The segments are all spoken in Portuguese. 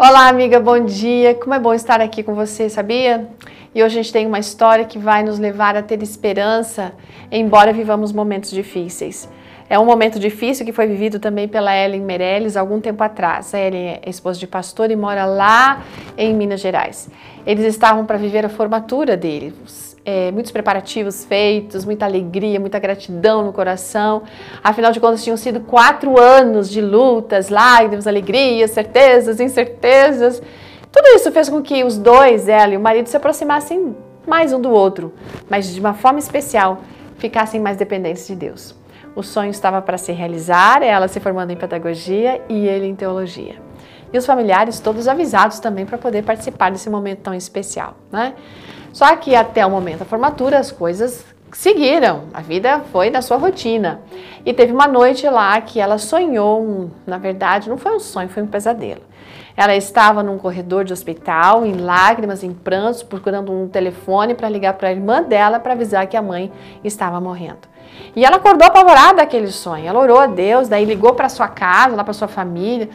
Olá, amiga, bom dia. Como é bom estar aqui com você, sabia? E hoje a gente tem uma história que vai nos levar a ter esperança, embora vivamos momentos difíceis. É um momento difícil que foi vivido também pela Ellen Meirelles algum tempo atrás. A Ellen é esposa de pastor e mora lá em Minas Gerais. Eles estavam para viver a formatura deles é, muitos preparativos feitos, muita alegria, muita gratidão no coração. Afinal de contas, tinham sido quatro anos de lutas, lágrimas, alegrias, certezas, incertezas. Tudo isso fez com que os dois, ela e o marido, se aproximassem mais um do outro, mas de uma forma especial, ficassem mais dependentes de Deus. O sonho estava para se realizar, ela se formando em pedagogia e ele em teologia. E os familiares todos avisados também para poder participar desse momento tão especial, né? Só que até o momento da formatura as coisas seguiram, a vida foi na sua rotina. E teve uma noite lá que ela sonhou, na verdade, não foi um sonho, foi um pesadelo. Ela estava num corredor de hospital, em lágrimas, em prantos, procurando um telefone para ligar para a irmã dela para avisar que a mãe estava morrendo. E ela acordou apavorada daquele sonho. Ela orou a Deus, daí ligou para sua casa, lá para sua família,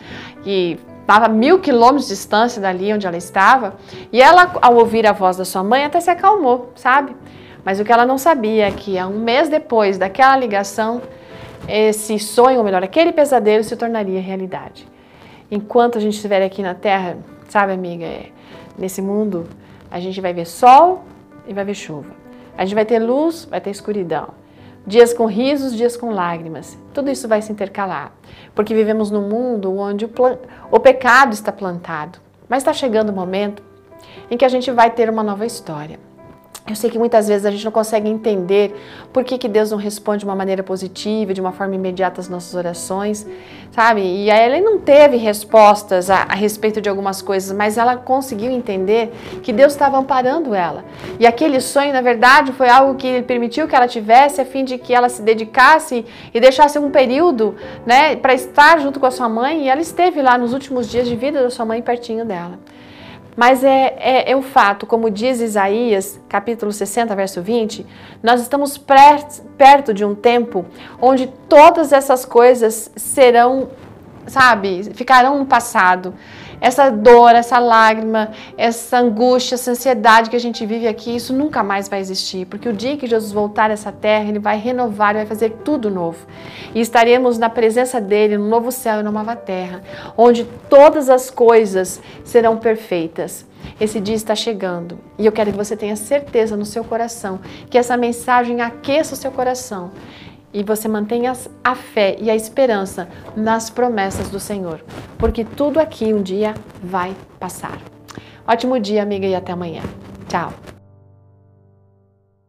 e estava a mil quilômetros de distância dali onde ela estava, e ela, ao ouvir a voz da sua mãe, até se acalmou, sabe? Mas o que ela não sabia é que um mês depois daquela ligação, esse sonho, ou melhor, aquele pesadelo se tornaria realidade. Enquanto a gente estiver aqui na Terra, sabe, amiga, é, nesse mundo, a gente vai ver sol e vai ver chuva. A gente vai ter luz, vai ter escuridão. Dias com risos, dias com lágrimas. Tudo isso vai se intercalar, porque vivemos num mundo onde o, o pecado está plantado. Mas está chegando o momento em que a gente vai ter uma nova história. Eu sei que muitas vezes a gente não consegue entender por que, que Deus não responde de uma maneira positiva, de uma forma imediata às nossas orações, sabe? E a Ellen não teve respostas a, a respeito de algumas coisas, mas ela conseguiu entender que Deus estava amparando ela. E aquele sonho, na verdade, foi algo que ele permitiu que ela tivesse a fim de que ela se dedicasse e deixasse um período, né, para estar junto com a sua mãe. E ela esteve lá nos últimos dias de vida da sua mãe pertinho dela. Mas é, é, é, o fato, como diz Isaías, capítulo 60, verso 20, nós estamos perto de um tempo onde todas essas coisas serão, sabe, ficarão no passado essa dor, essa lágrima, essa angústia, essa ansiedade que a gente vive aqui, isso nunca mais vai existir, porque o dia que Jesus voltar a essa terra, ele vai renovar, ele vai fazer tudo novo. E estaremos na presença dele, no novo céu e numa nova terra, onde todas as coisas serão perfeitas. Esse dia está chegando e eu quero que você tenha certeza no seu coração que essa mensagem aqueça o seu coração e você mantenha a fé e a esperança nas promessas do Senhor, porque tudo aqui um dia vai passar. Ótimo dia, amiga, e até amanhã. Tchau.